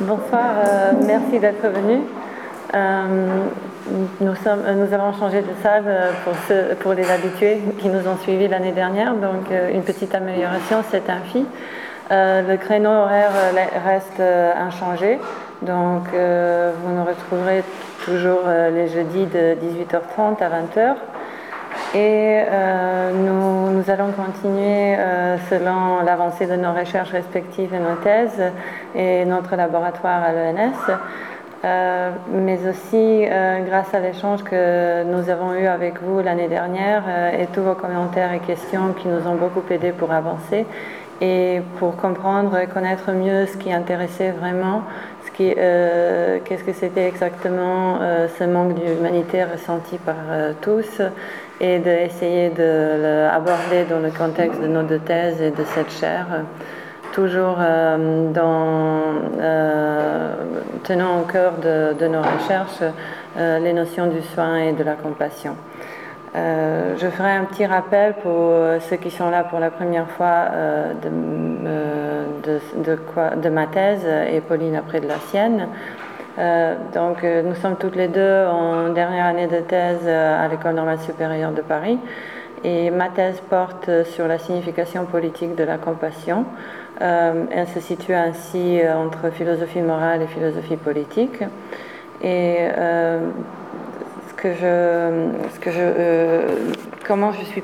Bonsoir, euh, merci d'être venu. Euh, nous, euh, avons changé de salle pour, pour les habitués qui nous ont suivis l'année dernière, donc une petite amélioration, c'est un fi. le créneau horaire reste inchangé, donc vous nous retrouverez toujours les jeudis de 18h30 à 20h. Et nous, nous, allons continuer selon l'avancée de nos recherches respectives et nos thèses et notre laboratoire à l'ENS, euh, mais aussi euh, grâce à l'échange que nous avons eu avec vous l'année dernière euh, et tous vos commentaires et questions qui nous ont beaucoup aidés pour avancer et pour comprendre et connaître mieux ce qui intéressait vraiment, ce qui, qu'est-ce que c'était exactement ce manque d'humanité ressenti par tous et d'essayer de l'aborder dans le contexte de nos deux thèses et de cette chaire toujours euh, euh, tenant au cœur de, nos recherches euh, les notions du soin et de la compassion. je ferai un petit rappel pour ceux qui sont là pour la première fois de, ma thèse et Pauline après de la sienne. Donc nous sommes toutes les deux en dernière année de thèse à l'École normale supérieure de Paris et ma thèse porte sur la signification politique de la compassion. Euh, elle se situe ainsi euh, entre philosophie morale et philosophie politique. Et euh, ce que je, ce que je, comment je suis,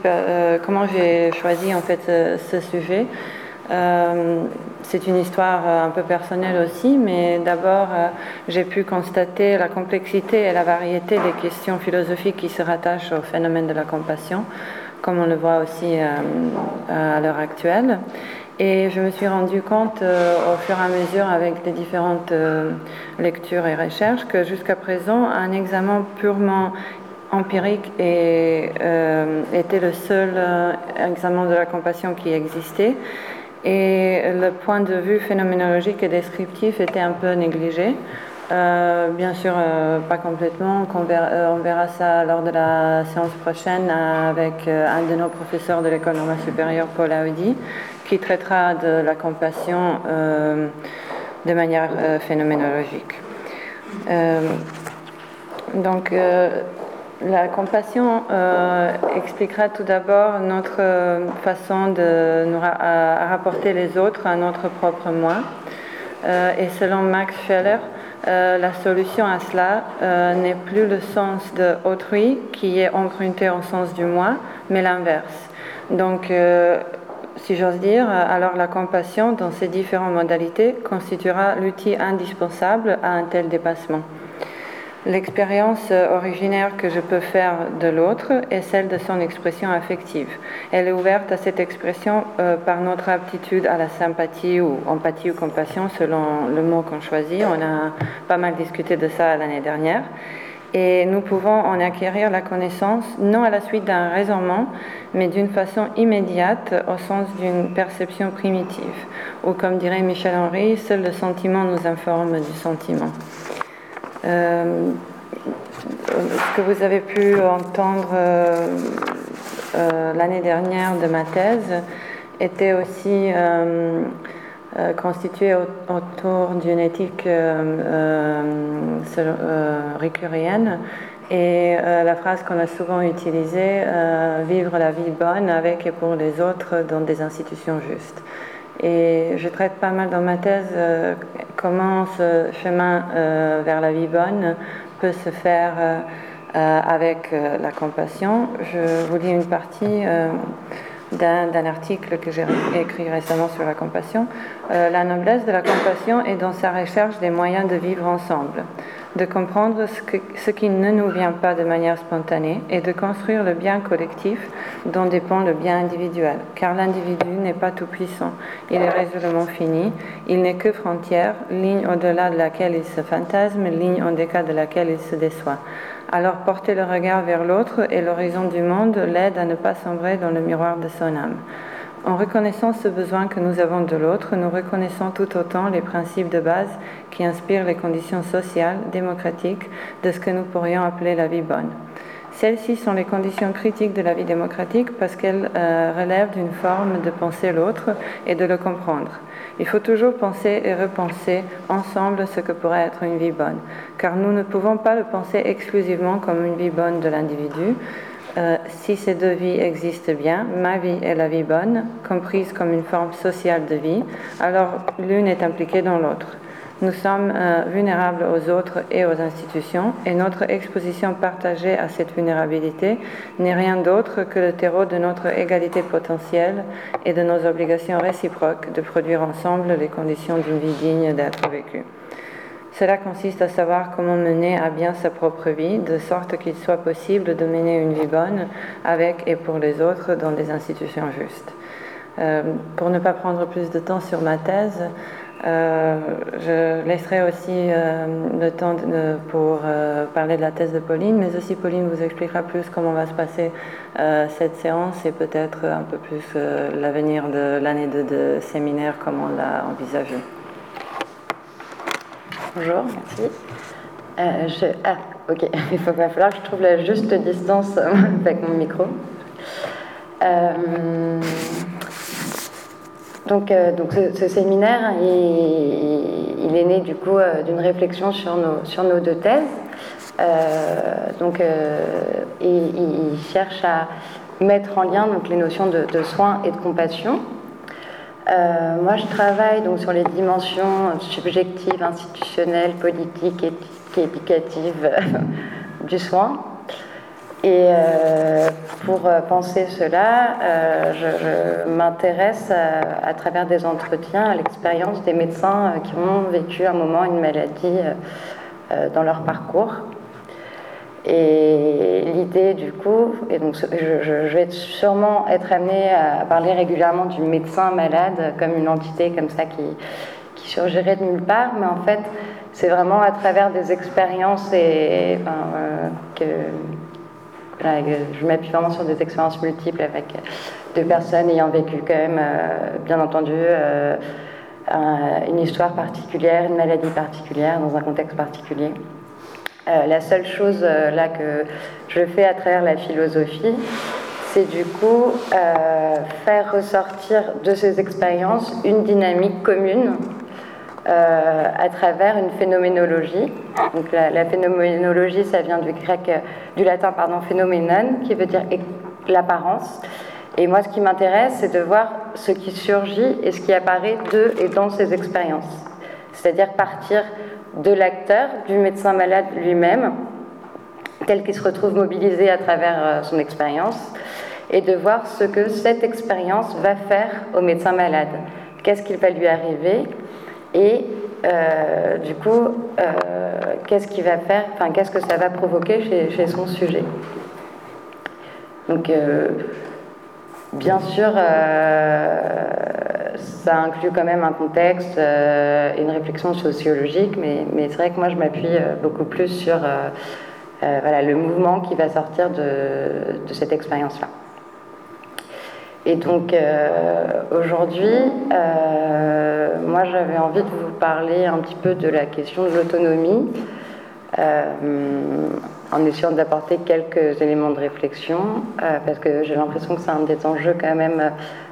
comment j'ai choisi en fait ce, sujet. C'est une histoire un peu personnelle aussi, mais d'abord j'ai pu constater la complexité et la variété des questions philosophiques qui se rattachent au phénomène de la compassion, comme on le voit aussi à l'heure actuelle. Et je me suis rendu compte euh, au fur et à mesure avec les différentes euh, lectures et recherches que jusqu'à présent, un examen purement empirique euh, était le seul examen de la compassion qui existait. Et le point de vue phénoménologique et descriptif était un peu négligé. bien sûr, pas complètement. On verra, on verra, ça lors de la séance prochaine avec un de nos professeurs de l'école normale supérieure, Paul Audi, qui traitera de la compassion euh, de manière euh, phénoménologique. Euh, donc, la compassion expliquera tout d'abord notre façon de nous rapporter les autres à notre propre moi. et selon Max Scheller, la solution à cela n'est plus le sens de autrui qui est emprunté au sens du moi, mais l'inverse. Donc, si j'ose dire, alors la compassion dans ses différentes modalités constituera l'outil indispensable à un tel dépassement. L'expérience originaire que je peux faire de l'autre est celle de son expression affective. Elle est ouverte à cette expression euh, par notre aptitude à la sympathie ou empathie ou compassion selon le mot qu'on choisit. On a pas mal discuté de ça l'année dernière. Et nous pouvons en acquérir la connaissance non à la suite d'un raisonnement, mais d'une façon immédiate au sens d'une perception primitive. Ou comme dirait Michel Henry, seul le sentiment nous informe du sentiment. Euh, ce que vous avez pu entendre euh, euh, l'année dernière de ma thèse était aussi constitué autour d'une éthique récurienne. Et la phrase qu'on a souvent utilisée, vivre la vie bonne avec et pour les autres dans des institutions justes. Et je traite pas mal dans ma thèse comment ce chemin vers la vie bonne peut se faire avec la compassion. Je vous lis une partie d'un article que j'ai écrit récemment sur la compassion. Euh, la noblesse de la compassion est dans sa recherche des moyens de vivre ensemble, de comprendre ce, qui ne nous vient pas de manière spontanée et de construire le bien collectif dont dépend le bien individuel. Car l'individu n'est pas tout puissant, il est résolument fini, il n'est que frontière, ligne au-delà de laquelle il se fantasme, ligne en décat de laquelle il se déçoit. Alors porter le regard vers l'autre et l'horizon du monde l'aide à ne pas sombrer dans le miroir de son âme. En reconnaissant ce besoin que nous avons de l'autre, nous reconnaissons tout autant les principes de base qui inspirent les conditions sociales, démocratiques de ce que nous pourrions appeler la vie bonne. Celles-ci sont les conditions critiques de la vie démocratique parce qu'elles euh, relèvent d'une forme de penser l'autre et de le comprendre. Il faut toujours penser et repenser ensemble ce que pourrait être une vie bonne, car nous ne pouvons pas le penser exclusivement comme une vie bonne de l'individu. Euh, si ces deux vies existent bien, ma vie et la vie bonne, comprise comme une forme sociale de vie, alors l'une est impliquée dans l'autre. Nous sommes euh, vulnérables aux autres et aux institutions et notre exposition partagée à cette vulnérabilité n'est rien d'autre que le terreau de notre égalité potentielle et de nos obligations réciproques de produire ensemble les conditions d'une vie digne d'être vécue. Cela consiste à savoir comment mener à bien sa propre vie, de sorte qu'il soit possible de mener une vie bonne avec et pour les autres dans des institutions justes. Euh, pour ne pas prendre plus de temps sur ma thèse, euh, je laisserai aussi euh, le temps pour parler de la thèse de Pauline, mais aussi Pauline vous expliquera plus comment va se passer cette séance et peut-être un peu plus l'avenir de l'année de, séminaire, comment on l'a envisagé. Bonjour, merci. ah, ok, il va falloir que je trouve la juste distance avec mon micro. Donc, euh, donc ce, séminaire, il, est né du coup euh, d'une réflexion sur nos, sur nos deux thèses. Euh, donc, il, cherche à mettre en lien donc, les notions de, soins et de compassion. Moi, je travaille donc sur les dimensions subjectives, institutionnelles, politiques, et éducatives du soin. Et euh, pour euh, penser cela, euh, je, m'intéresse à, travers des entretiens à l'expérience des médecins qui ont vécu un moment une maladie dans leur parcours. Et l'idée du coup, et donc je, vais sûrement être amenée à parler régulièrement du médecin malade comme une entité comme ça qui, qui surgirait de nulle part, mais en fait c'est vraiment à travers des expériences et, que je m'appuie vraiment sur des expériences multiples avec deux personnes ayant vécu quand même, euh, bien entendu, euh, une histoire particulière, une maladie particulière, dans un contexte particulier. Euh, la seule chose là que je fais à travers la philosophie, c'est du coup faire ressortir de ces expériences une dynamique commune euh, à travers une phénoménologie. Donc la, phénoménologie, ça vient du grec, euh, du latin pardon, phénoménon, qui veut dire l'apparence. Et moi, ce qui m'intéresse, c'est de voir ce qui surgit et ce qui apparaît de et dans ces expériences. C'est-à-dire partir de l'acteur, du médecin malade lui-même, tel qu'il se retrouve mobilisé à travers euh, son expérience, et de voir ce que cette expérience va faire au médecin malade. Qu'est-ce qu'il va lui arriver et euh, du coup, euh, qu'est-ce qu'il va faire, qu'est-ce que ça va provoquer chez, son sujet. Donc, bien sûr, ça inclut quand même un contexte et une réflexion sociologique, mais, c'est vrai que moi, je m'appuie beaucoup plus sur voilà, le mouvement qui va sortir de cette expérience-là. Et donc euh, aujourd'hui, euh, moi j'avais envie de vous parler un petit peu de la question de l'autonomie, euh, en essayant d'apporter quelques éléments de réflexion, parce que j'ai l'impression que c'est un des enjeux quand même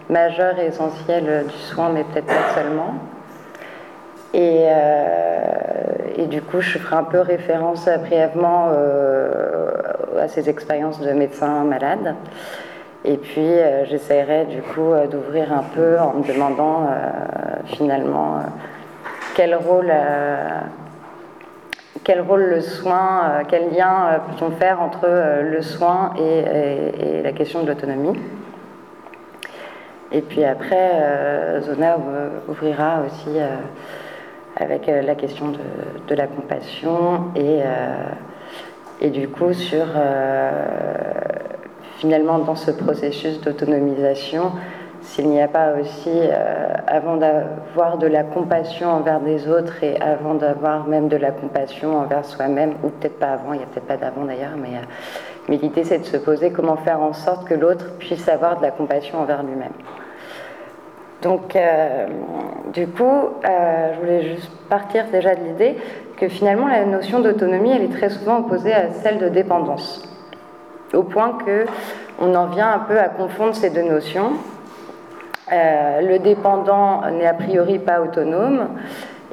majeurs et essentiels du soin, mais peut-être pas seulement. Et, et, du coup, je ferai un peu référence brièvement à ces expériences de médecins malades. Et puis euh, j'essaierai du coup euh, d'ouvrir un peu en me demandant euh, finalement quel rôle, quel rôle le soin, quel lien peut-on faire entre le soin et, la question de l'autonomie. Et puis après, Zona ouvrira aussi avec la question de, la compassion et, et, du coup sur finalement dans ce processus d'autonomisation, s'il n'y a pas aussi, euh, avant d'avoir de la compassion envers des autres et avant d'avoir même de la compassion envers soi-même, ou peut-être pas avant, il n'y a peut-être pas d'avant d'ailleurs, mais, euh, mais l'idée c'est de se poser comment faire en sorte que l'autre puisse avoir de la compassion envers lui-même. Donc, euh, du coup, je voulais juste partir déjà de l'idée que finalement la notion d'autonomie, elle est très souvent opposée à celle de dépendance. au point que on en vient un peu à confondre ces deux notions. Euh, le dépendant n'est a priori pas autonome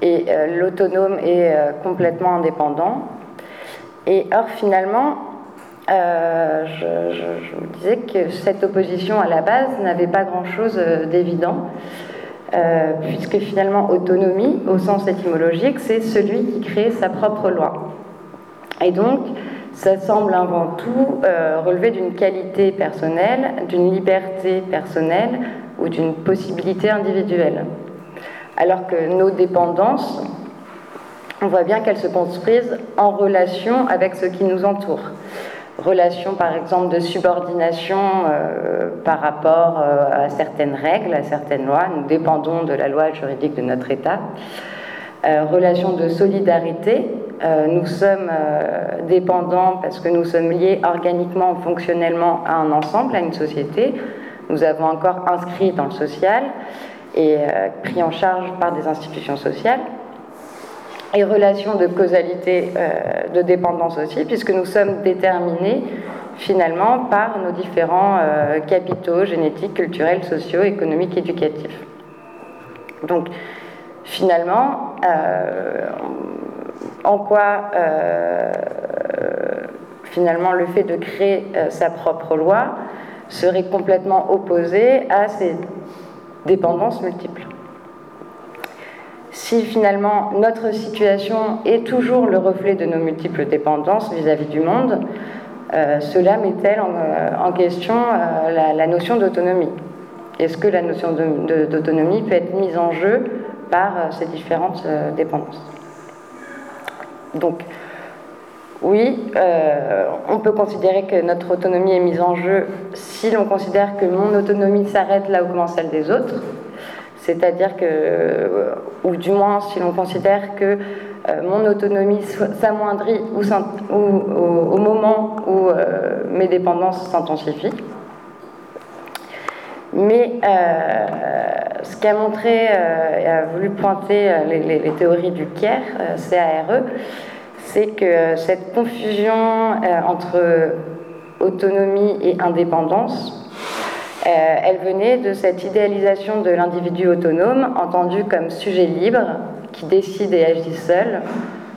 et euh, l'autonome est euh, complètement indépendant. Et or finalement, je, je, vous disais que cette opposition à la base n'avait pas grand-chose d'évident, puisque finalement autonomie, au sens étymologique, c'est celui qui crée sa propre loi. Et donc, ça semble avant tout relever d'une qualité personnelle, d'une liberté personnelle, ou d'une possibilité individuelle. Alors que nos dépendances, on voit bien qu'elles se construisent en relation avec ce qui nous entoure. Relation par exemple de subordination euh, par rapport euh, à certaines règles, à certaines lois. Nous dépendons de la loi juridique de notre État. Euh, relation de solidarité. nous sommes dépendants parce que nous sommes liés organiquement, fonctionnellement à un ensemble, à une société nous avons encore inscrit dans le social et pris en charge par des institutions sociales. Et relation de causalité, euh, de dépendance aussi, puisque nous sommes déterminés finalement par nos différents euh, capitaux génétiques, culturels, sociaux, économiques, éducatifs. Donc finalement, en quoi finalement le fait de créer sa propre loi serait complètement opposé à ces dépendances multiples. Si finalement notre situation est toujours le reflet de nos multiples dépendances vis-à-vis du monde, euh, cela met-elle en, euh, question euh, la, notion d'autonomie? Est-ce que la notion d'autonomie peut être mise en jeu par ces différentes dépendances? Donc, oui, on peut considérer que notre autonomie est mise en jeu si l'on considère que mon autonomie s'arrête là où commence celle des autres, c'est-à-dire que, euh, ou du moins si l'on considère que euh, mon autonomie s'amoindrit au, moment où mes dépendances s'intensifient. Mais ce qu'a montré et a voulu pointer les, théories du CARE, CARE, c'est que cette confusion euh, entre autonomie et indépendance, euh, elle venait de cette idéalisation de l'individu autonome, entendu comme sujet libre, qui décide et agit seul,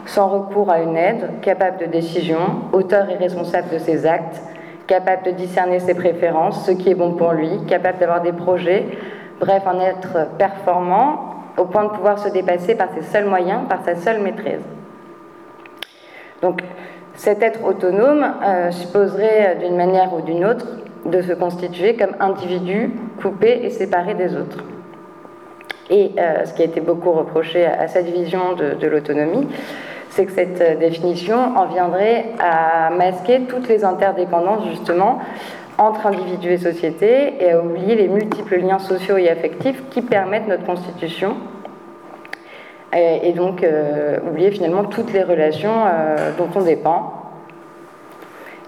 sans recours à une aide, capable de décision, auteur et responsable de ses actes, capable de discerner ses préférences, ce qui est bon pour lui, capable d'avoir des projets, bref, un être performant, au point de pouvoir se dépasser par ses seuls moyens, par sa seule maîtrise. Donc cet être autonome euh, supposerait d'une manière ou d'une autre de se constituer comme individu coupé et séparé des autres. Et euh, ce qui a été beaucoup reproché à, cette vision de, l'autonomie, c'est que cette euh, définition en viendrait à masquer toutes les interdépendances justement entre individus et société et à oublier les multiples liens sociaux et affectifs qui permettent notre constitution et, donc euh, oublier finalement toutes les relations dont on dépend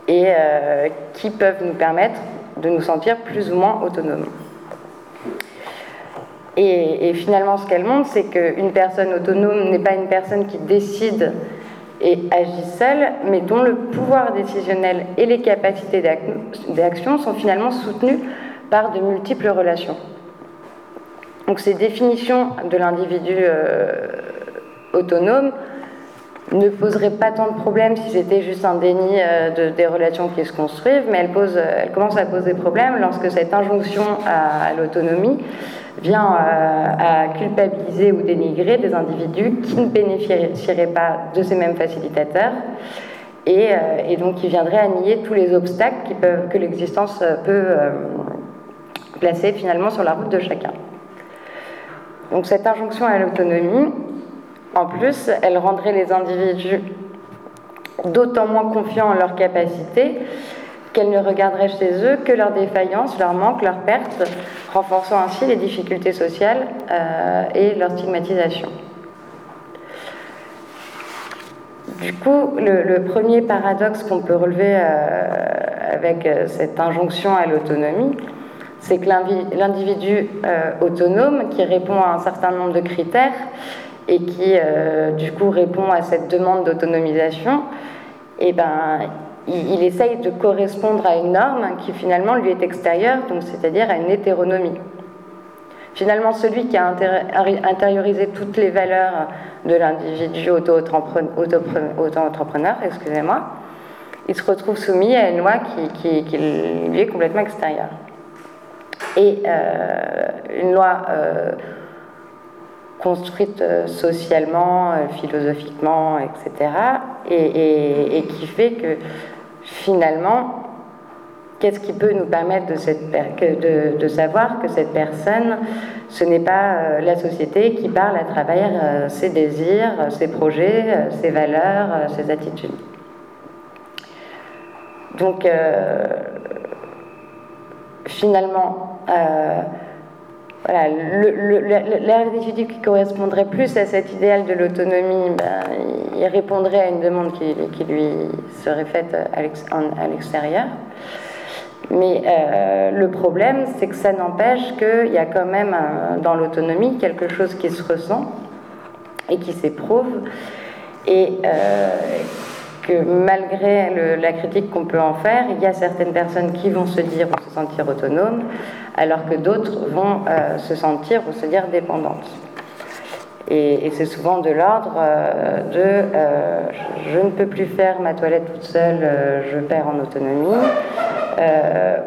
et euh, qui peuvent nous permettre de nous sentir plus ou moins autonomes. Et, finalement, ce qu'elle montre, c'est qu'une personne autonome n'est pas une personne qui décide et agit seule, mais dont le pouvoir décisionnel et les capacités d'action sont finalement soutenus par de multiples relations. Donc ces définitions de l'individu euh, autonome ne poseraient pas tant de problèmes si c'était juste un déni euh, des relations qui se construisent, mais elles, posent, elles, commencent à poser problème lorsque cette injonction à, l'autonomie vient euh, à culpabiliser ou dénigrer des individus qui ne bénéficieraient pas de ces mêmes facilitateurs et, donc qui viendraient à nier tous les obstacles que l'existence peut placer finalement sur la route de chacun. Donc cette injonction à l'autonomie, en plus, elle rendrait les individus d'autant moins confiants en leurs capacités qu'elles ne regarderaient chez eux que leurs défaillances, leurs manques, leurs pertes, renforçant ainsi les difficultés sociales euh, et leur stigmatisation. Du coup, le, premier paradoxe qu'on peut relever euh, avec euh, cette injonction à l'autonomie, c'est que l'individu autonome qui répond à un certain nombre de critères et qui euh, du coup répond à cette demande d'autonomisation, eh ben, il, essaye de correspondre à une norme qui finalement lui est extérieure, donc c'est-à-dire à une hétéronomie. Finalement, celui qui a intériorisé toutes les valeurs de l'individu auto-entrepreneur, excusez-moi, il se retrouve soumis à une loi qui, lui est complètement extérieure. Et euh, une loi euh, construite euh, socialement, philosophiquement, etc., et, qui fait que finalement, qu'est-ce qui peut nous permettre de, savoir que cette personne, ce n'est pas la société qui parle à travers ses désirs, ses projets, ses valeurs, ses attitudes. Donc, finalement, euh, voilà, l'individu qui correspondrait plus à cet idéal de l'autonomie, ben, il répondrait à une demande qui, lui serait faite à l'extérieur. Mais euh, le problème, c'est que ça n'empêche qu'il y a quand même euh, dans l'autonomie quelque chose qui se ressent et qui s'éprouve. Et que malgré la critique qu'on peut en faire, il y a certaines personnes qui vont se dire ou se sentir autonomes, alors que d'autres vont euh, se sentir ou se dire dépendantes. Et, c'est souvent de l'ordre euh, de euh, je, ne peux plus faire ma toilette toute seule, je perds en autonomie.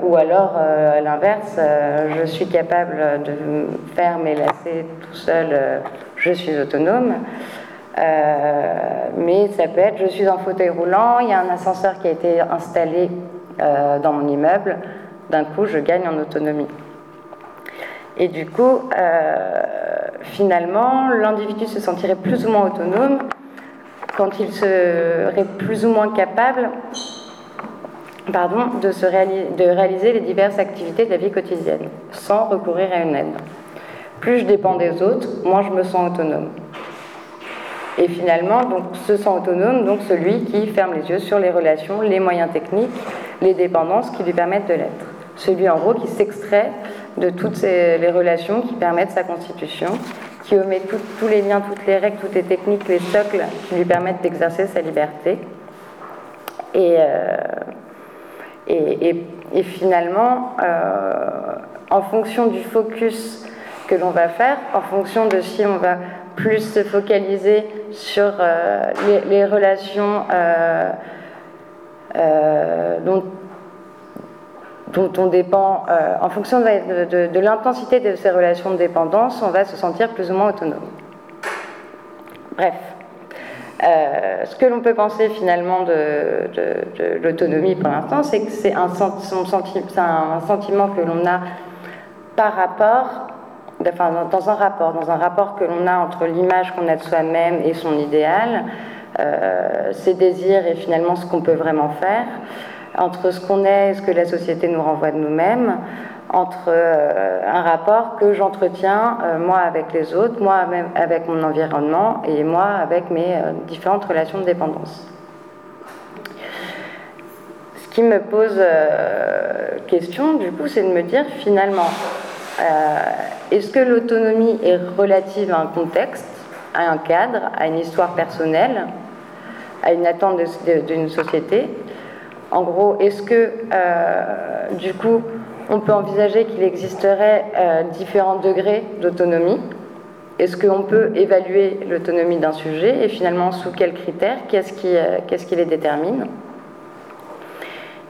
ou alors, à l'inverse, je suis capable de faire mes lacets tout seul, je suis autonome. Mais ça peut être, je suis en fauteuil roulant, il y a un ascenseur qui a été installé dans mon immeuble, d'un coup je gagne en autonomie. Et du coup, euh, finalement, l'individu se sentirait plus ou moins autonome quand il serait plus ou moins capable de, se de réaliser les diverses activités de la vie quotidienne, sans recourir à une aide. Plus je dépends des autres, moins je me sens autonome. Et finalement, donc, se autonome, donc celui qui ferme les yeux sur les relations, les moyens techniques, les dépendances qui lui permettent de l'être. Celui, en gros, qui s'extrait de toutes les relations qui permettent sa constitution, qui omet tous les liens, toutes les règles, toutes les techniques, les socles qui lui permettent d'exercer sa liberté. Et, euh, finalement, euh, en fonction du focus que l'on va faire, en fonction de si on va plus se focaliser sur euh, les, relations euh, euh, dont, dont, on dépend, en fonction de, l'intensité de ces relations de dépendance, on va se sentir plus ou moins autonome. Bref. ce que l'on peut penser finalement de, l'autonomie pour l'instant, c'est que c'est un, sentiment que l'on a par rapport dans un rapport, dans un rapport que l'on a entre l'image qu'on a de soi-même et son idéal, euh, ses désirs et finalement ce qu'on peut vraiment faire, entre ce qu'on est et ce que la société nous renvoie de nous-mêmes, entre euh, un rapport que j'entretiens euh, moi avec les autres, moi avec mon environnement et moi avec mes différentes relations de dépendance. Ce qui me pose question, du coup, c'est de me dire finalement, euh, est-ce que l'autonomie est relative à un contexte, à un cadre, à une histoire personnelle, à une attente d'une société En gros, est-ce que euh, du coup, on peut envisager qu'il existerait euh, différents degrés d'autonomie? Est-ce qu'on peut évaluer l'autonomie d'un sujet et finalement sous quels critères? Qu'est-ce qui, qu'est-ce qui les détermine?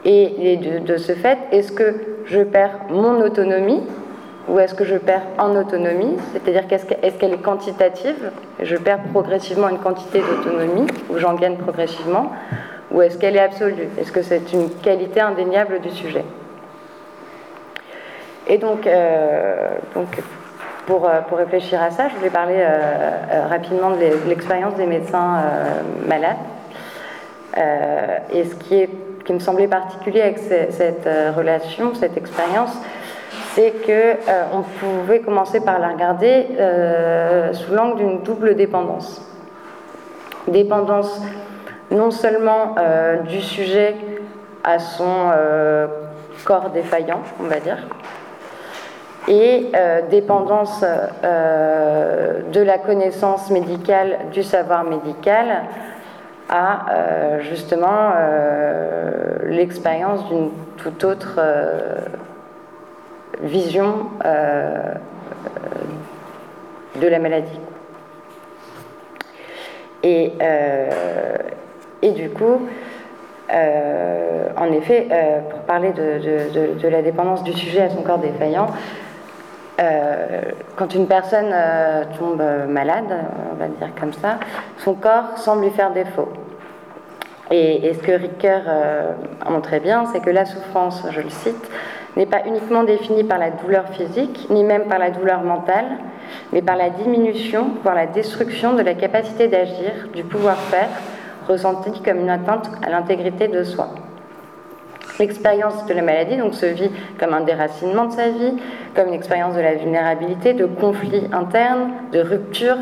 Et de, ce fait, est-ce que je perds mon autonomie ou est-ce que je perds en autonomie? C'est-à-dire est-ce qu'elle est quantitative? Je perds progressivement une quantité d'autonomie ou j'en gagne progressivement? Ou est-ce qu'elle est absolue? Est-ce que c'est une qualité indéniable du sujet? Et donc, euh, euh, pour, réfléchir à ça, je voulais parler euh, rapidement de l'expérience des médecins malades. et ce qui, est, qui me semblait particulier avec cette relation, cette expérience, c'est qu'on pouvait commencer par la regarder sous l'angle d'une double dépendance. Dépendance non seulement euh, du sujet à son corps défaillant, on va dire, et dépendance de la connaissance médicale, du savoir médical, à justement l'expérience d'une toute autre vision de la maladie. Et, et du coup, euh, en effet, euh, pour parler de, la dépendance du sujet à son corps défaillant, euh, quand une personne tombe malade, on va dire comme ça, son corps semble lui faire défaut. Et, ce que Ricker a montré bien, c'est que la souffrance, je le cite, n'est pas uniquement définie par la douleur physique, ni même par la douleur mentale, mais par la diminution, voire la destruction de la capacité d'agir, du pouvoir faire, ressenti comme une atteinte à l'intégrité de soi. L'expérience de la maladie donc, se vit comme un déracinement de sa vie, comme une expérience de la vulnérabilité, de conflit interne, de rupture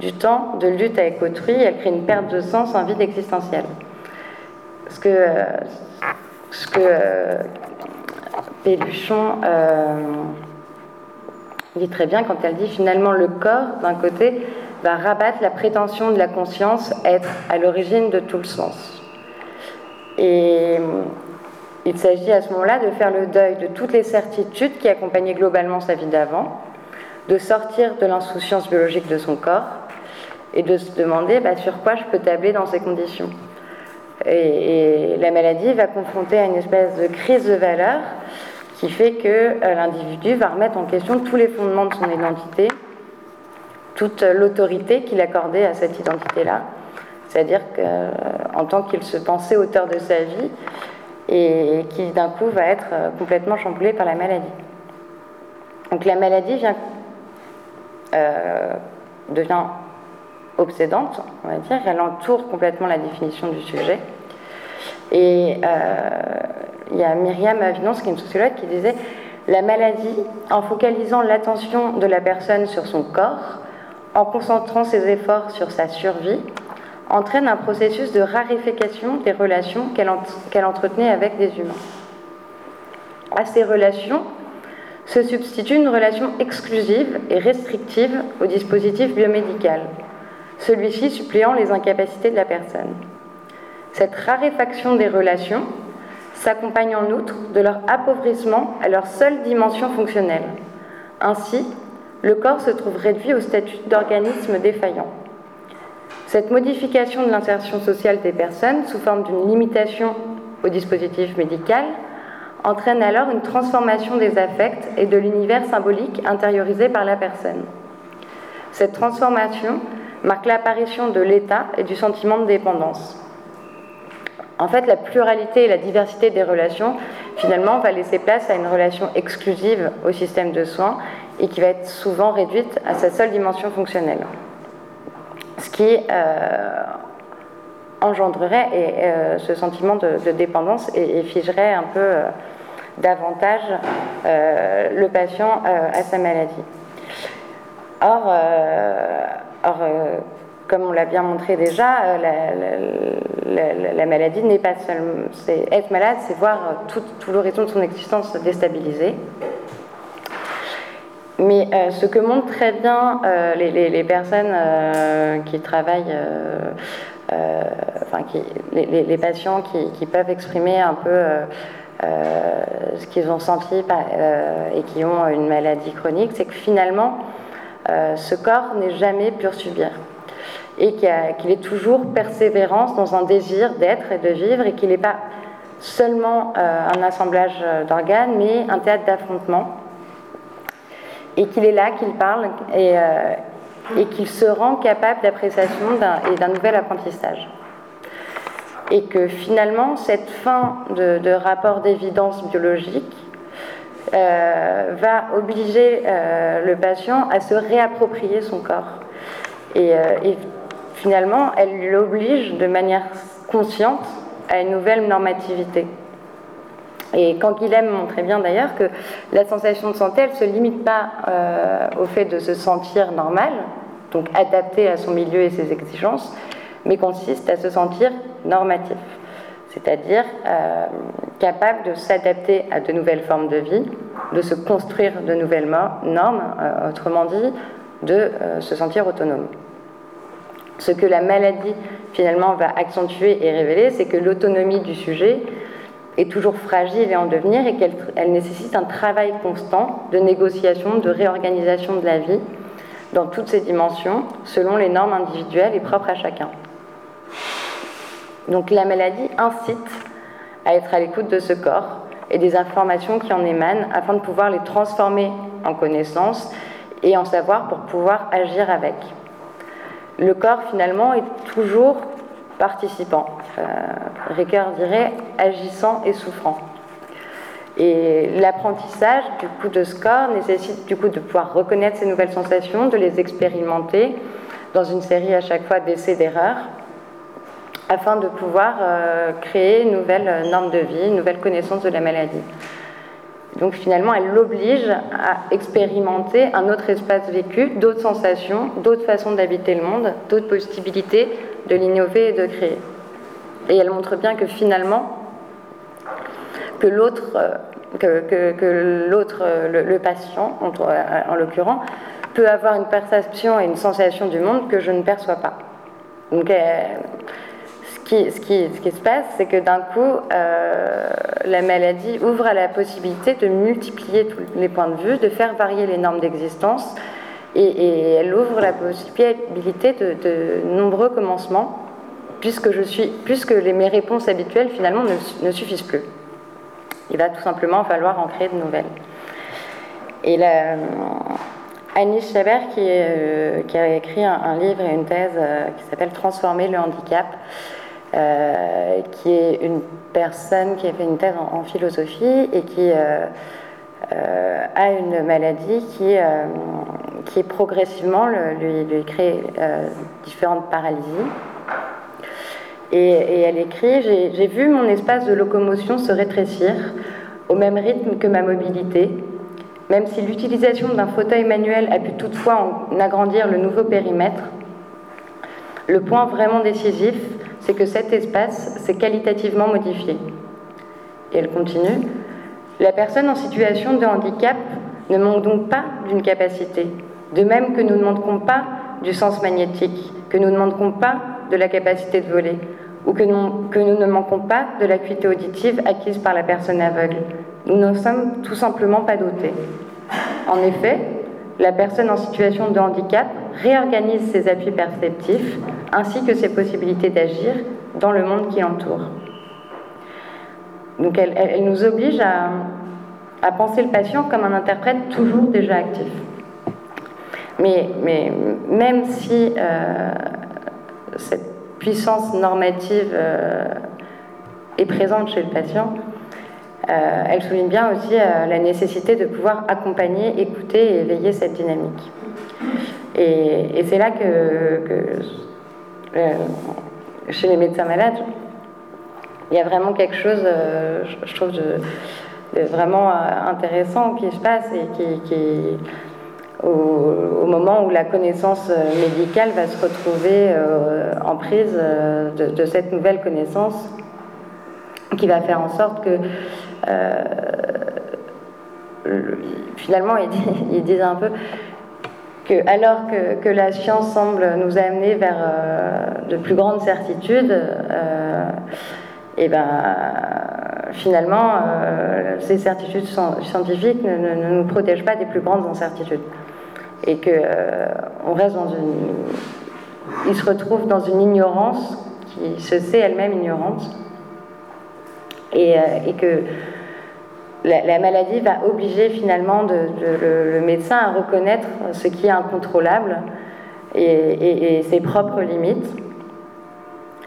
du temps, de lutte avec autrui. Elle crée une perte de sens, un vide existentiel. Ce que, ce que euh, Péluchon euh, dit très bien quand elle dit finalement le corps, d'un côté, va rabattre la prétention de la conscience être à l'origine de tout le sens. Et il s'agit à ce moment-là de faire le deuil de toutes les certitudes qui accompagnaient globalement sa vie d'avant, de sortir de l'insouciance biologique de son corps et de se demander bah, sur quoi je peux tabler dans ces conditions. Et, la maladie va confronter à une espèce de crise de valeur qui fait que euh, l'individu va remettre en question tous les fondements de son identité toute l'autorité qu'il accordait à cette identité-là. C'est-à-dire qu'en tant qu'il se pensait auteur de sa vie et qui d'un coup va être complètement chamboulé par la maladie. Donc la maladie euh, devient obsédante, on va dire, elle entoure complètement la définition du sujet. Et euh, il y a Myriam Avinance, qui est une sociologue, qui disait La maladie, en focalisant l'attention de la personne sur son corps, en concentrant ses efforts sur sa survie, entraîne un processus de raréfaction des relations qu'elle entretenait avec des humains. À ces relations se substitue une relation exclusive et restrictive au dispositif biomédical, celui-ci suppléant les incapacités de la personne. Cette raréfaction des relations s'accompagne en outre de leur appauvrissement à leur seule dimension fonctionnelle. Ainsi, le corps se trouve réduit au statut d'organisme défaillant. Cette modification de l'insertion sociale des personnes sous forme d'une limitation au dispositif médical entraîne alors une transformation des affects et de l'univers symbolique intériorisé par la personne. Cette transformation marque l'apparition de l'état et du sentiment de dépendance. En fait, la pluralité et la diversité des relations, finalement, va laisser place à une relation exclusive au système de soins et qui va être souvent réduite à sa seule dimension fonctionnelle. Ce qui euh, engendrerait euh, ce sentiment de, dépendance et, figerait un peu euh, davantage le patient à sa maladie. Or, comme on l'a bien montré déjà, la, maladie n'est pas seulement. Être malade, c'est voir tout, tout l'horizon de son existence déstabilisé. Mais euh, ce que montrent très bien euh, les, personnes euh, qui travaillent, enfin les, patients qui, peuvent exprimer un peu ce qu'ils ont senti et qui ont une maladie chronique, c'est que finalement, ce corps n'est jamais pur subir. Et qu'il est toujours persévérance dans un désir d'être et de vivre et qu'il n'est pas seulement un assemblage d'organes, mais un théâtre d'affrontement et qu'il est là, qu'il parle et, euh, qu'il se rend capable d'appréciation et d'un nouvel apprentissage. Et que finalement, cette fin de, rapport d'évidence biologique euh, va obliger euh, le patient à se réapproprier son corps. Et finalement, elle l'oblige de manière consciente à une nouvelle normativité. Et quand Guilhem montrait bien d'ailleurs que la sensation de santé, elle ne se limite pas euh, au fait de se sentir normal, donc adapté à son milieu et ses exigences, mais consiste à se sentir normatif, c'est-à-dire euh, capable de s'adapter à de nouvelles formes de vie, de se construire de nouvelles normes, euh, autrement dit, de se sentir autonome. Ce que la maladie finalement va accentuer et révéler, c'est que l'autonomie du sujet est toujours fragile et en devenir et qu'elle nécessite un travail constant de négociation, de réorganisation de la vie dans toutes ses dimensions, selon les normes individuelles et propres à chacun. Donc la maladie incite à être à l'écoute de ce corps et des informations qui en émanent afin de pouvoir les transformer en connaissances et en savoir pour pouvoir agir avec. Le corps finalement est toujours participant. Euh, Ricoeur dirait agissant et souffrant. Et l'apprentissage du coup de corps nécessite du coup de pouvoir reconnaître ces nouvelles sensations, de les expérimenter dans une série à chaque fois d'essais d'erreurs, afin de pouvoir euh, créer une nouvelle norme de vie, une nouvelle connaissance de la maladie. Donc finalement, elle l'oblige à expérimenter un autre espace vécu, d'autres sensations, d'autres façons d'habiter le monde, d'autres possibilités de l'innover et de créer. Et elle montre bien que finalement, que l'autre, euh, que, l'autre, euh, le, patient, en, en l'occurrence, peut avoir une perception et une sensation du monde que je ne perçois pas. Donc, ce, qui, se passe, c'est que d'un coup, euh, la maladie ouvre à la possibilité de multiplier tous les points de vue, de faire varier les normes d'existence, et, elle ouvre la possibilité de, nombreux commencements, puisque, je suis, puisque mes réponses habituelles, finalement, ne, suffisent plus. Il va tout simplement falloir en créer de nouvelles. Et la, Annie Chabert, euh, qui, a écrit un, livre et une thèse euh, qui s'appelle Transformer le handicap, euh, qui est une personne qui a fait une thèse en, philosophie et qui euh, euh, a une maladie qui, qui progressivement lui, crée différentes paralysies. Et elle écrit J'ai vu mon espace de locomotion se rétrécir au même rythme que ma mobilité, même si l'utilisation d'un fauteuil manuel a pu toutefois en agrandir le nouveau périmètre. Le point vraiment décisif, c'est que cet espace s'est qualitativement modifié. Et elle continue, la personne en situation de handicap ne manque donc pas d'une capacité, de même que nous ne manquons pas du sens magnétique, que nous ne manquons pas de la capacité de voler, ou que nous, ne manquons pas de l'acuité auditive acquise par la personne aveugle. Nous n'en sommes tout simplement pas dotés. En effet, la personne en situation de handicap réorganise ses appuis perceptifs ainsi que ses possibilités d'agir dans le monde qui l'entoure. Donc elle, nous oblige à, penser le patient comme un interprète toujours déjà actif. Mais, même si euh, cette puissance normative euh, est présente chez le patient, euh, elle souligne bien aussi la nécessité de pouvoir accompagner, écouter et éveiller cette dynamique. Et, c'est là que, chez les médecins malades, il y a vraiment quelque chose, euh, je trouve, de, vraiment euh, intéressant qui se passe et qui, au, moment où la connaissance médicale va se retrouver en prise de, cette nouvelle connaissance, qui va faire en sorte que finalement, ils disent un peu alors que, la science semble nous amener vers euh, de plus grandes certitudes, euh, et ben, finalement, euh, ces certitudes scientifiques ne, nous protègent pas des plus grandes incertitudes. Et que on reste dans une. Ils se retrouvent dans une ignorance qui se sait elle-même ignorante. Et, et que la, maladie va obliger finalement le, médecin à reconnaître ce qui est incontrôlable et, ses propres limites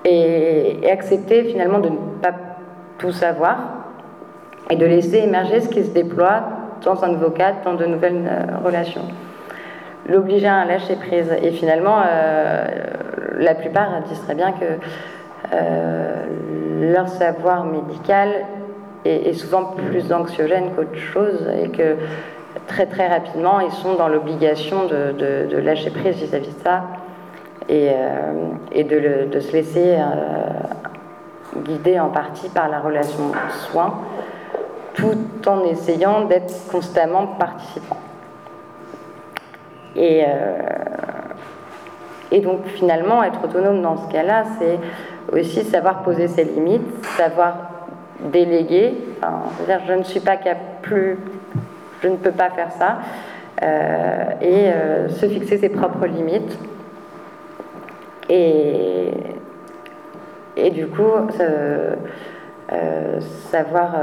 et, accepter finalement de ne pas tout savoir et de laisser émerger ce qui se déploie dans un nouveau cadre, dans de nouvelles euh, relations. L'obliger à lâcher prise. Et finalement, euh, la plupart disent très bien que euh, leur savoir médical est, souvent plus anxiogène qu'autre chose et que très très rapidement ils sont dans l'obligation de, lâcher prise vis-à-vis de ça et, euh, de, se laisser euh, guider en partie par la relation soin tout en essayant d'être constamment participant. Et, euh, Et donc finalement, être autonome dans ce cas-là, c'est aussi savoir poser ses limites, savoir déléguer. C'est-à-dire, je ne suis pas capable, plus, je ne peux pas faire ça, et se fixer ses propres limites. Et, du coup, euh, savoir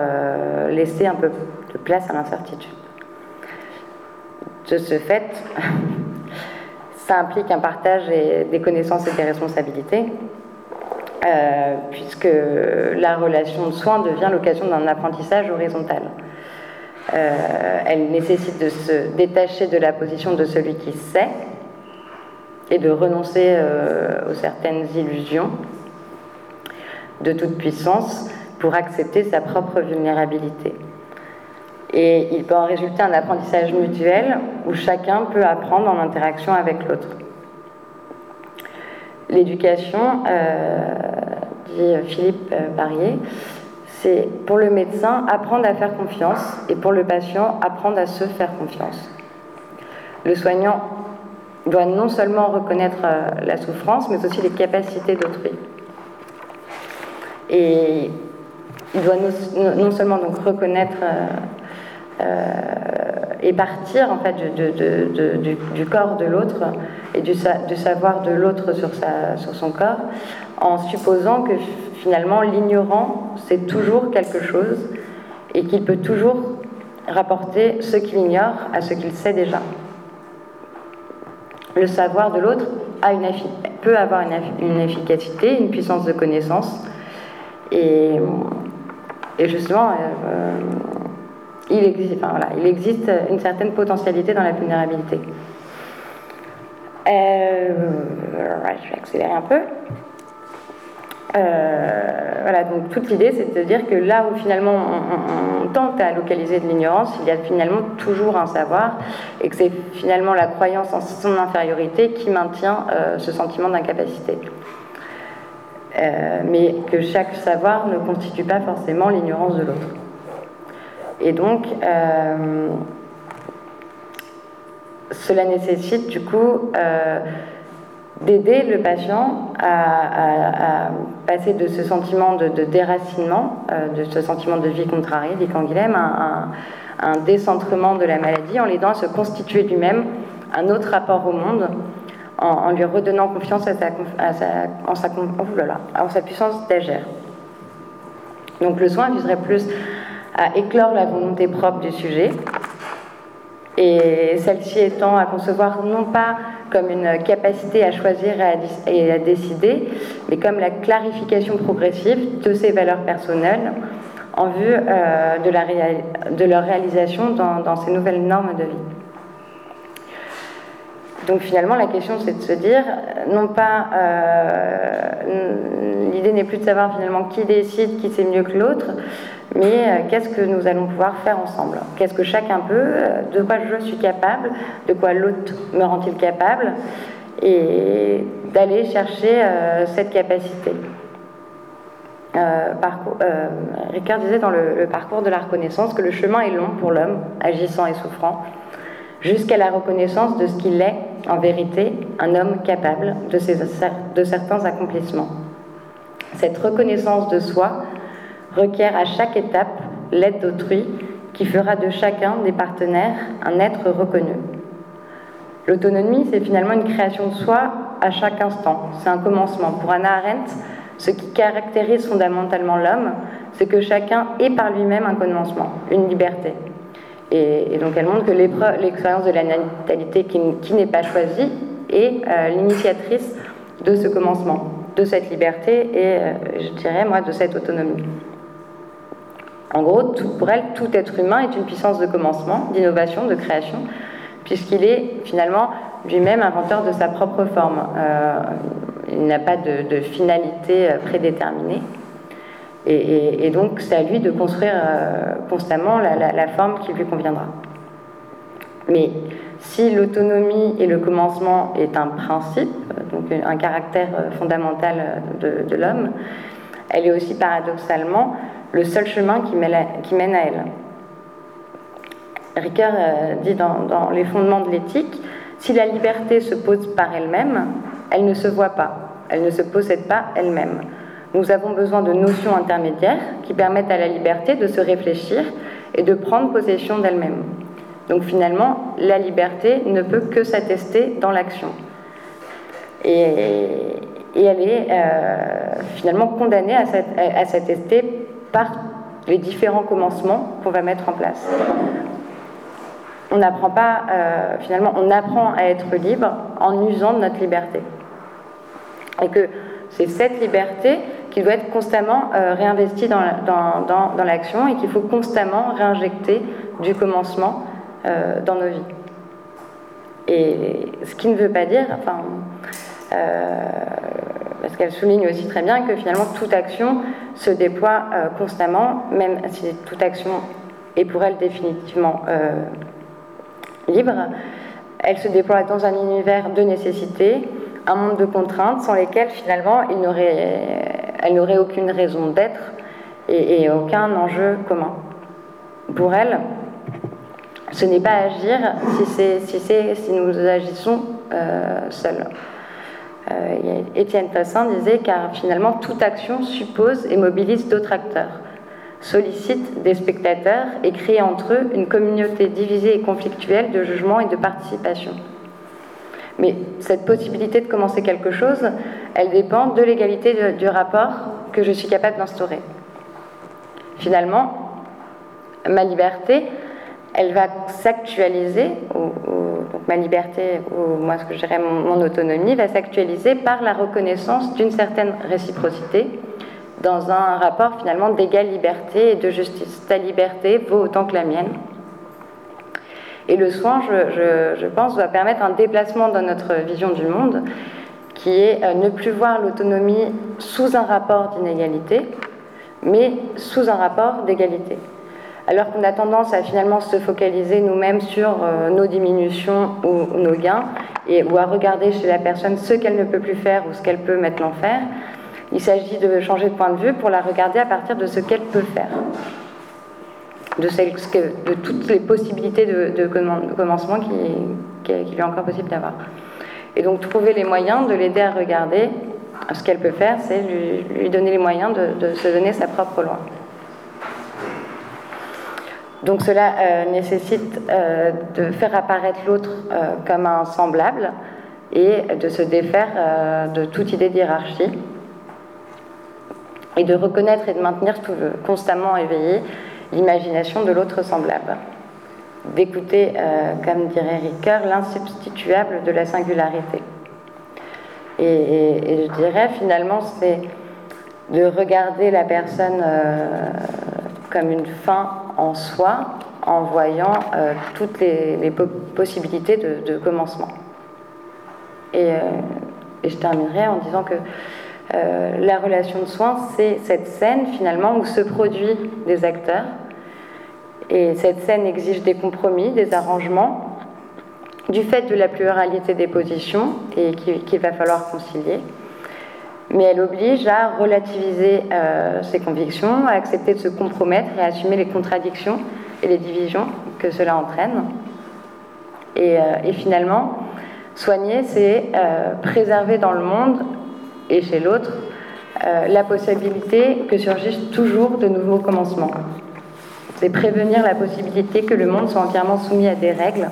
laisser un peu de place à l'incertitude. De ce fait, ça implique un partage des connaissances et des responsabilités, euh, puisque la relation de soins devient l'occasion d'un apprentissage horizontal. Euh, elle nécessite de se détacher de la position de celui qui sait et de renoncer euh, aux certaines illusions de toute puissance pour accepter sa propre vulnérabilité. Et il peut en résulter un apprentissage mutuel où chacun peut apprendre en interaction avec l'autre. L'éducation, euh, dit Philippe Barrier, euh, c'est pour le médecin apprendre à faire confiance et pour le patient apprendre à se faire confiance. Le soignant doit non seulement reconnaître euh, la souffrance, mais aussi les capacités d'autrui. Et il doit non, seulement reconnaître euh, et partir en fait du, corps de l'autre et du, savoir de l'autre sur, sur son corps, en supposant que finalement l'ignorant c'est toujours quelque chose et qu'il peut toujours rapporter ce qu'il ignore à ce qu'il sait déjà. Le savoir de l'autre peut avoir une, efficacité, une puissance de connaissance et, justement euh, il existe, il existe une certaine potentialité dans la vulnérabilité. Euh, je vais accélérer un peu. Euh, voilà, donc toute l'idée, c'est de dire que là où finalement on, tente à localiser de l'ignorance, il y a finalement toujours un savoir, et que c'est finalement la croyance en son infériorité qui maintient euh, ce sentiment d'incapacité. mais que chaque savoir ne constitue pas forcément l'ignorance de l'autre. Et donc, euh, cela nécessite du coup euh, d'aider le patient à, passer de ce sentiment de, déracinement, euh, de ce sentiment de vie contrariée, dit Canguilhem, à un, décentrement de la maladie en l'aidant à se constituer lui-même un autre rapport au monde, en, lui redonnant confiance en sa puissance d'agir. Donc le soin viserait plus à éclore la volonté propre du sujet, et celle-ci étant à concevoir non pas comme une capacité à choisir et à, décider, mais comme la clarification progressive de ses valeurs personnelles en vue euh, de, leur réalisation dans, ces nouvelles normes de vie. Donc finalement, la question, c'est de se dire, non pas, euh, l'idée n'est plus de savoir finalement qui décide, qui sait mieux que l'autre, mais euh, qu'est-ce que nous allons pouvoir faire ensemble? Qu'est-ce que chacun peut euh, De quoi je suis capable De quoi l'autre me rend-il capable Et d'aller chercher euh, cette capacité. Ricard disait dans le, parcours de la reconnaissance que le chemin est long pour l'homme, agissant et souffrant, jusqu'à la reconnaissance de ce qu'il est, en vérité, un homme capable de, de certains accomplissements. Cette reconnaissance de soi requiert à chaque étape l'aide d'autrui qui fera de chacun des partenaires un être reconnu. L'autonomie, c'est finalement une création de soi à chaque instant. C'est un commencement. Pour Anna Arendt, ce qui caractérise fondamentalement l'homme, c'est que chacun est par lui-même un commencement, une liberté. Et, donc elle montre que l'expérience de la natalité qui, n'est pas choisie est euh, l'initiatrice de ce commencement, de cette liberté et, euh, je dirais, moi, de cette autonomie. En gros, pour elle, tout être humain est une puissance de commencement, d'innovation, de création, puisqu'il est finalement lui-même inventeur de sa propre forme. Euh, il n'a pas de, finalité euh, prédéterminée. Et, donc, c'est à lui de construire euh, constamment la, forme qui lui conviendra. Mais si l'autonomie et le commencement est un principe, donc un caractère fondamental de l'homme, elle est aussi paradoxalement le seul chemin qui mène à, elle. Ricard euh, dit dans, Les fondements de l'éthique, si la liberté se pose par elle-même, elle ne se voit pas, elle ne se possède pas elle-même. Nous avons besoin de notions intermédiaires qui permettent à la liberté de se réfléchir et de prendre possession d'elle-même. Donc finalement, la liberté ne peut que s'attester dans l'action. Et, elle est euh, finalement condamnée à s'attester par les différents commencements qu'on va mettre en place. On n'apprend pas, euh, finalement, on apprend à être libre en usant de notre liberté. Et que c'est cette liberté qui doit être constamment euh, réinvestie dans, dans, l'action et qu'il faut constamment réinjecter du commencement euh, dans nos vies. Et ce qui ne veut pas dire, enfin, parce qu'elle souligne aussi très bien que finalement toute action se déploie constamment, même si toute action est pour elle définitivement libre, elle se déploie dans un univers de nécessité, un monde de contraintes sans lesquelles finalement elle n'aurait aucune raison d'être et, aucun enjeu commun. Pour elle, ce n'est pas agir si nous agissons euh, seuls. Euh, Étienne Tassin disait car finalement toute action suppose et mobilise d'autres acteurs sollicite des spectateurs et crée entre eux une communauté divisée et conflictuelle de jugement et de participation. Mais cette possibilité de commencer quelque chose, elle dépend de l'égalité du rapport que je suis capable d'instaurer. Finalement, ma liberté, elle va s'actualiser, ma liberté, ou moi ce que je dirais mon autonomie, va s'actualiser par la reconnaissance d'une certaine réciprocité, dans un rapport finalement d'égale liberté et de justice. Ta liberté vaut autant que la mienne. Et le soin, je, pense, doit permettre un déplacement dans notre vision du monde, qui est euh, ne plus voir l'autonomie sous un rapport d'inégalité, mais sous un rapport d'égalité. Alors qu'on a tendance à finalement se focaliser nous-mêmes sur euh, nos diminutions ou, nos gains, et, ou à regarder chez la personne ce qu'elle ne peut plus faire ou ce qu'elle peut maintenant faire, il s'agit de changer de point de vue pour la regarder à partir de ce qu'elle peut faire, de, toutes les possibilités de, commencement qui, est encore possible d'avoir. Et donc trouver les moyens de l'aider à regarder ce qu'elle peut faire, c'est lui, donner les moyens de, se donner sa propre loi. Donc cela euh, nécessite euh, de faire apparaître l'autre euh, comme un semblable et de se défaire de toute idée d'hierarchie et de reconnaître et de maintenir constamment éveillé l'imagination de l'autre semblable. D'écouter, comme dirait Ricoeur, l'insubstituable de la singularité. Et, je dirais finalement, c'est de regarder la personne comme une fin en soi, en voyant euh, toutes les, possibilités de, commencement. et, je terminerai en disant que euh, la relation de soins, c'est cette scène finalement où se produit des acteurs. Et cette scène exige des compromis, des arrangements, du fait de la pluralité des positions et qu'il va falloir concilier. Mais elle oblige à relativiser euh, ses convictions, à accepter de se compromettre et à assumer les contradictions et les divisions que cela entraîne. Et, euh, finalement, soigner, c'est préserver dans le monde et chez l'autre, euh, la possibilité que surgissent toujours de nouveaux commencements. C'est prévenir la possibilité que le monde soit entièrement soumis à des règles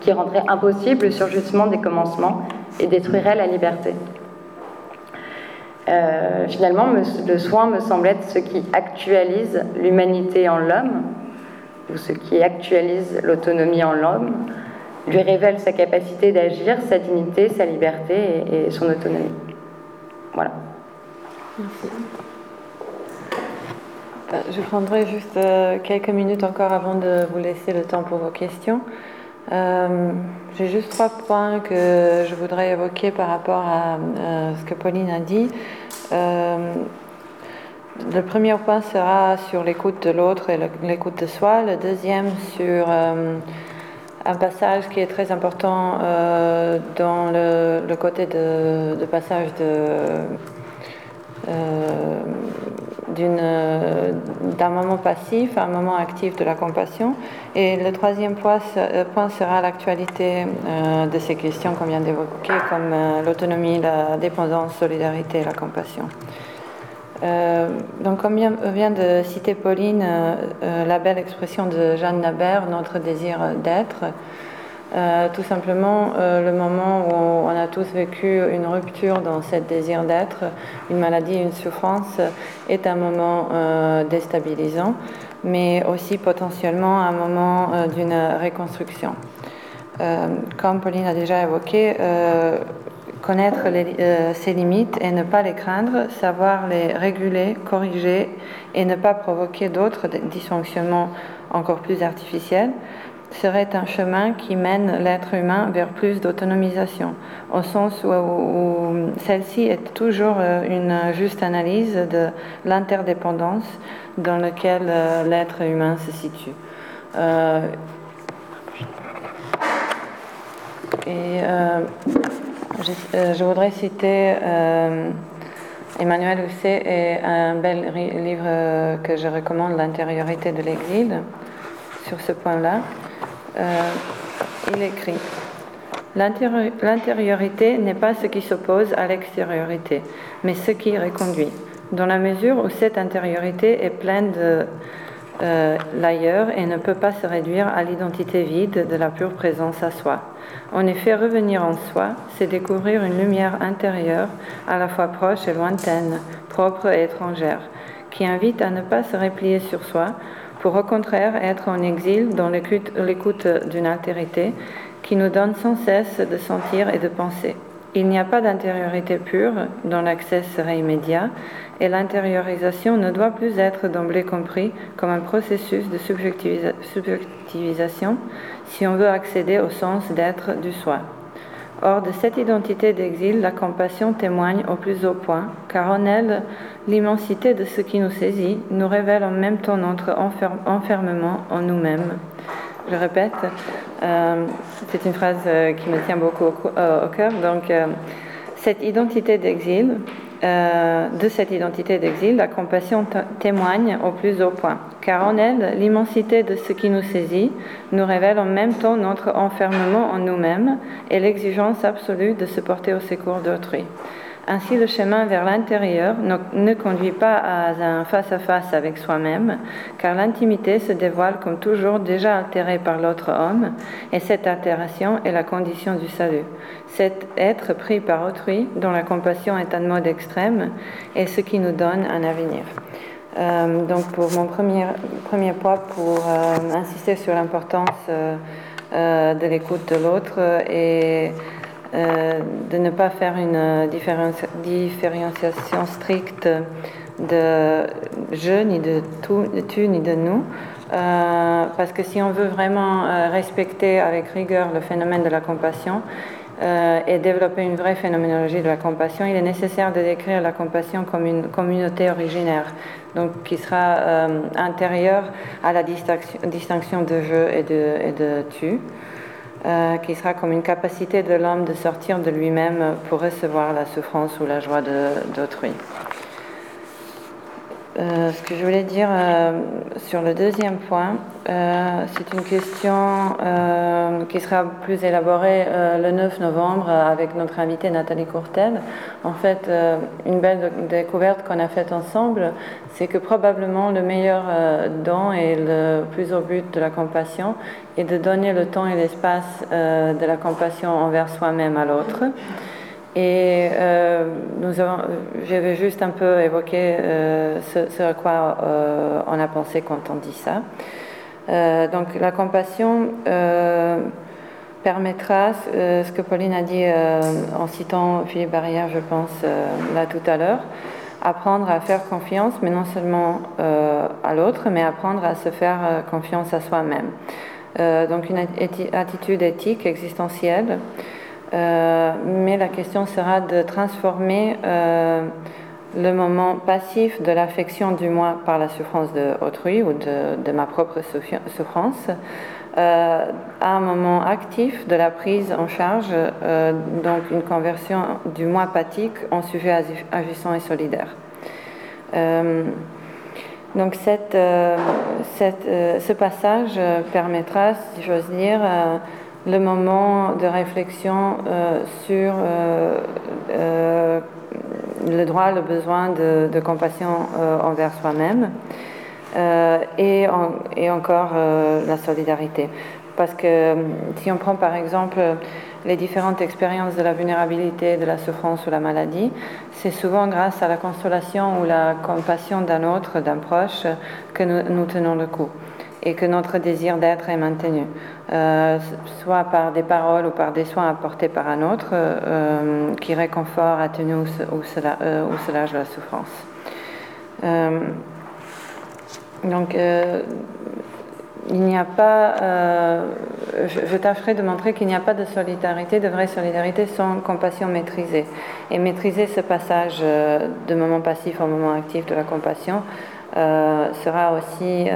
qui rendraient impossible le surgissement des commencements et détruiraient la liberté. Euh, finalement, le soin me semble être ce qui actualise l'humanité en l'homme, ou ce qui actualise l'autonomie en l'homme, lui révèle sa capacité d'agir, sa dignité, sa liberté et son autonomie. Voilà. Merci. Je prendrai juste euh, quelques minutes encore avant de vous laisser le temps pour vos questions. Euh, j'ai juste trois points que je voudrais évoquer par rapport à ce que Pauline a dit. le premier point sera sur l'écoute de l'autre et l'écoute de soi. Le deuxième sur un passage qui est très important euh, dans le, côté de, passage de, euh, d'un moment passif à un moment actif de la compassion. Et le troisième point, point sera l'actualité de ces questions qu'on vient d'évoquer, comme l'autonomie, la dépendance, solidarité et la compassion. donc, comme vient de citer Pauline, la belle expression de Jeanne Nabert, notre désir d'être, euh, tout simplement, euh, le moment où on a tous vécu une rupture dans ce désir d'être, une maladie, une souffrance, est un moment euh, déstabilisant, mais aussi potentiellement un moment d'une reconstruction. comme Pauline a déjà évoqué, connaître ses limites et ne pas les craindre, savoir les réguler, corriger et ne pas provoquer d'autres dysfonctionnements encore plus artificiels, serait un chemin qui mène l'être humain vers plus d'autonomisation, au sens où, celle-ci est toujours euh, une juste analyse de l'interdépendance dans laquelle euh, l'être humain se situe. Euh, et je, voudrais citer Emmanuel Housset et un bel livre que je recommande, L'intériorité de l'exil, sur ce point-là. Euh, il écrit L'intériorité n'est pas ce qui s'oppose à l'extériorité, mais ce qui reconduit. Dans la mesure où cette intériorité est pleine de euh, l'ailleurs et ne peut pas se réduire à l'identité vide de la pure présence à soi. En effet, revenir en soi, c'est découvrir une lumière intérieure à la fois proche et lointaine, propre et étrangère, qui invite à ne pas se replier sur soi, pour au contraire être en exil dans l'écoute d'une altérité qui nous donne sans cesse de sentir et de penser. Il n'y a pas d'intériorité pure dont l'accès serait immédiat et l'intériorisation ne doit plus être d'emblée compris comme un processus de subjectivisation si on veut accéder au sens d'être du soi. Or, de cette identité d'exil, la compassion témoigne au plus haut point, car en elle, l'immensité de ce qui nous saisit nous révèle en même temps notre enfermement en nous-mêmes. Je répète, euh, c'est une phrase euh, qui me tient beaucoup au, euh, cœur. Donc, cette identité d'exil, de cette identité d'exil, la compassion témoigne au plus haut point, car en elle, l'immensité de ce qui nous saisit nous révèle en même temps notre enfermement en nous-mêmes et l'exigence absolue de se porter au secours d'autrui. Ainsi, le chemin vers l'intérieur ne conduit pas à un face-à-face avec soi-même, car l'intimité se dévoile comme toujours déjà altérée par l'autre homme, et cette altération est la condition du salut. Cet être pris par autrui, dont la compassion est un mode extrême, est ce qui nous donne un avenir. Euh, donc pour mon premier, premier point, pour euh, insister sur l'importance euh, de l'écoute de l'autre et euh, de ne pas faire une différenciation stricte de je, ni de, tu, ni de nous. Euh, parce que si on veut vraiment euh, respecter avec rigueur le phénomène de la compassion et développer une vraie phénoménologie de la compassion, il est nécessaire de décrire la compassion comme une communauté originaire, donc qui sera intérieure à la distinction, de je et de, et de tu. Euh, qui sera comme une capacité de l'homme de sortir de lui-même pour recevoir la souffrance ou la joie d'autrui. Euh, ce que je voulais dire euh, sur le deuxième point, euh, c'est une question qui sera plus élaborée le 9 novembre avec notre invitée Nathalie Courtel. En fait, une belle découverte qu'on a faite ensemble, c'est que probablement le meilleur don et le plus au but de la compassion est de donner le temps et l'espace de la compassion envers soi-même à l'autre. Et euh, nous avons, j'avais juste un peu évoqué euh, ce, à quoi euh, on a pensé quand on dit ça. donc la compassion permettra, ce que Pauline a dit en citant Philippe Barrière, je pense, là tout à l'heure, apprendre à faire confiance, mais non seulement à l'autre, mais apprendre à se faire confiance à soi-même. donc une attitude éthique, existentielle. Euh, mais la question sera de transformer euh, le moment passif de l'affection du moi par la souffrance de autrui ou de, ma propre souffrance euh, à un moment actif de la prise en charge, donc une conversion du moi pathique en sujet agissant et solidaire. Donc ce passage permettra, si j'ose dire, le moment de réflexion sur le droit, le besoin de, compassion envers soi-même et, et, encore la solidarité. Parce que si on prend par exemple les différentes expériences de la vulnérabilité, de la souffrance ou la maladie, c'est souvent grâce à la consolation ou la compassion d'un autre, d'un proche, que nous, tenons le coup et que notre désir d'être est maintenu, euh, soit par des paroles ou par des soins apportés par un autre euh, qui réconfort, atténue ou, ou, euh, ou soulage la souffrance. donc, il n'y a pas, euh, je, tâcherai de montrer qu'il n'y a pas de solidarité, de vraie solidarité sans compassion maîtrisée. Et maîtriser ce passage euh, de moment passif au moment actif de la compassion euh, sera aussi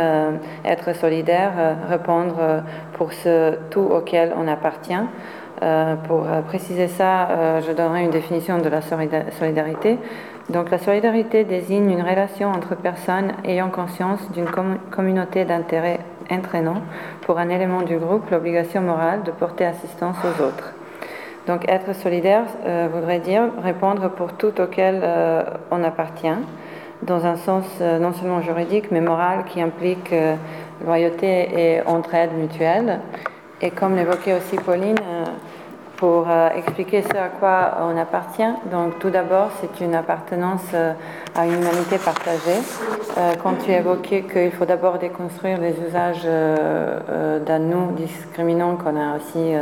être solidaire, répondre pour ce tout auquel on appartient. pour préciser ça, je donnerai une définition de la solidarité. Donc la solidarité désigne une relation entre personnes ayant conscience d'une communauté d'intérêts entraînant pour un élément du groupe l'obligation morale de porter assistance aux autres. Donc être solidaire euh, voudrait dire répondre pour tout auquel euh, on appartient, dans un sens euh, non seulement juridique mais moral qui implique loyauté et entraide mutuelle. Et comme l'évoquait aussi Pauline, pour euh, expliquer ce à quoi on appartient. Donc tout d'abord, c'est une appartenance euh, à une humanité partagée. Euh, quand tu évoquais qu'il faut d'abord déconstruire les usages d'un nous discriminant qu'on a aussi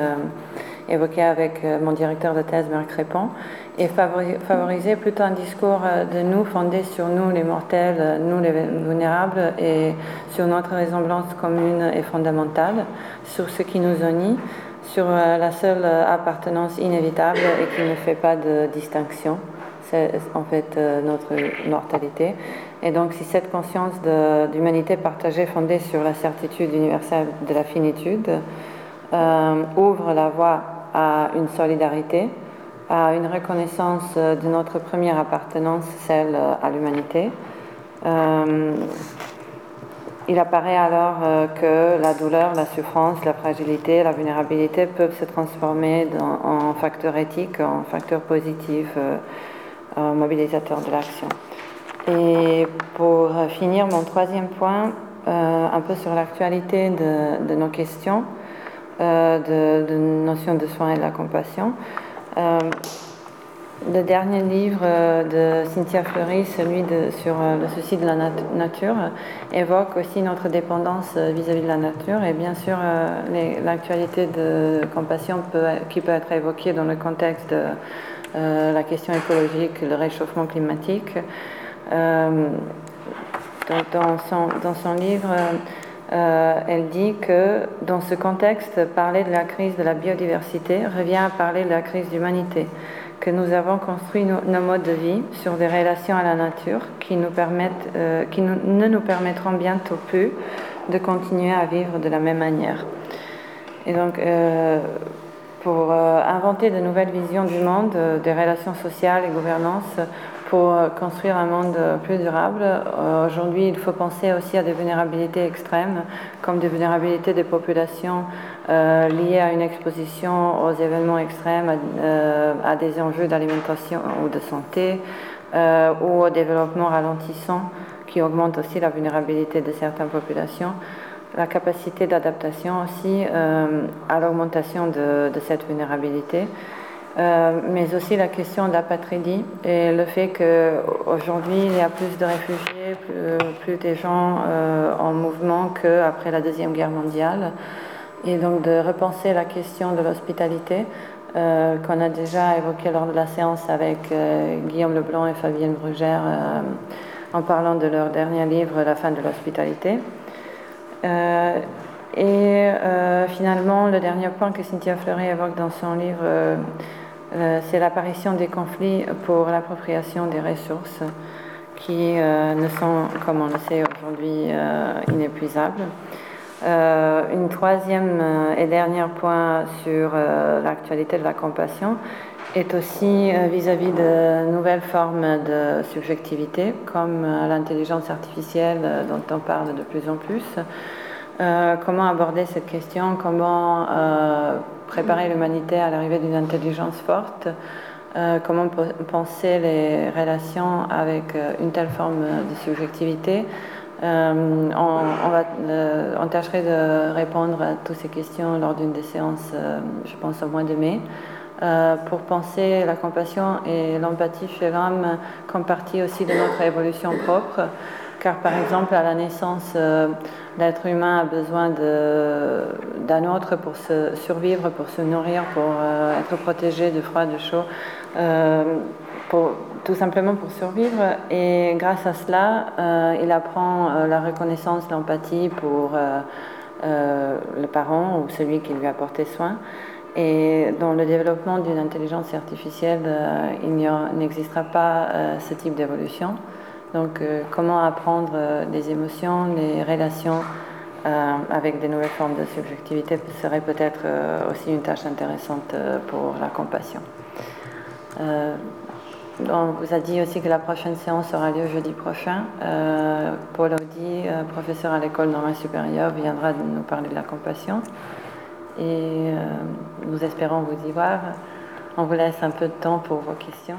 évoqué avec mon directeur de thèse, Marc Répond, et favoriser plutôt un discours de nous fondé sur nous les mortels, nous les vulnérables, et sur notre ressemblance commune et fondamentale, sur ce qui nous unit sur euh, la seule euh, appartenance inévitable et qui ne fait pas de distinction. C'est en fait euh, notre mortalité. Et donc si cette conscience d'humanité partagée fondée sur la certitude universelle de la finitude ouvre la voie à une solidarité, à une reconnaissance de notre première appartenance, celle à l'humanité, il apparaît alors euh, que la douleur, la souffrance, la fragilité, la vulnérabilité peuvent se transformer en facteurs éthiques, en facteurs positifs, euh, mobilisateurs de l'action. Et pour finir, mon troisième point, euh, un peu sur l'actualité de, nos questions, de, de notion de soins et de la compassion. Le dernier livre euh, de Cynthia Fleury, celui sur euh, le souci de la nature, évoque aussi notre dépendance euh, vis-à-vis de la nature et bien sûr l'actualité de compassion qui peut être évoquée dans le contexte de la question écologique, le réchauffement climatique. dans, son, dans, son, livre, elle dit que dans ce contexte, parler de la crise de la biodiversité revient à parler de la crise d'humanité que nous avons construit nos, modes de vie sur des relations à la nature qui, euh, ne nous permettront bientôt plus de continuer à vivre de la même manière. Et donc, euh, pour euh, inventer de nouvelles visions du monde, des relations sociales et gouvernance, pour construire un monde plus durable, aujourd'hui, il faut penser aussi à des vulnérabilités extrêmes, comme des vulnérabilités des populations euh, liées à une exposition aux événements extrêmes, euh, à, des enjeux d'alimentation ou de santé, euh, ou au développement ralentissant qui augmente aussi la vulnérabilité de certaines populations, la capacité d'adaptation aussi à l'augmentation de, cette vulnérabilité. Mais aussi la question de l'apatridie et le fait qu'aujourd'hui il y a plus de réfugiés, plus, plus de gens en mouvement qu'après la Deuxième Guerre mondiale et donc de repenser la question de l'hospitalité euh, qu'on a déjà évoquée lors de la séance avec euh, Guillaume Leblanc et Fabienne Brugère euh, en parlant de leur dernier livre La fin de l'hospitalité. et finalement, le dernier point que Cynthia Fleury évoque dans son livre, c'est l'apparition des conflits pour l'appropriation des ressources qui ne sont, comme on le sait aujourd'hui, inépuisables. Euh, une troisième euh, et dernier point sur euh, l'actualité de la compassion est aussi vis-à-vis de nouvelles formes de subjectivité, comme l'intelligence artificielle dont on parle de plus en plus. Comment aborder cette question? Comment préparer l'humanité à l'arrivée d'une intelligence forte? Comment penser les relations avec une telle forme de subjectivité? Euh, on, euh, tâcherait de répondre à toutes ces questions lors d'une des séances, euh, je pense au mois de mai. pour penser la compassion et l'empathie chez l'homme comme partie aussi de notre évolution propre, car par exemple à la naissance, l'être humain a besoin d'un autre pour se survivre, pour se nourrir, pour être protégé de froid, de chaud tout simplement pour survivre. Et grâce à cela, euh, il apprend euh, la reconnaissance, l'empathie pour euh, le parent ou celui qui lui a porté soin. Et dans le développement d'une intelligence artificielle, il n'existera pas ce type d'évolution. Donc, comment apprendre les émotions, les relations avec des nouvelles formes de subjectivité serait peut-être aussi une tâche intéressante pour la compassion. On vous a dit aussi que la prochaine séance aura lieu jeudi prochain. Euh, Paul Audi, euh, professeur à l'école normale supérieure, viendra nous parler de la compassion. Et euh, nous espérons vous y voir. On vous laisse un peu de temps pour vos questions.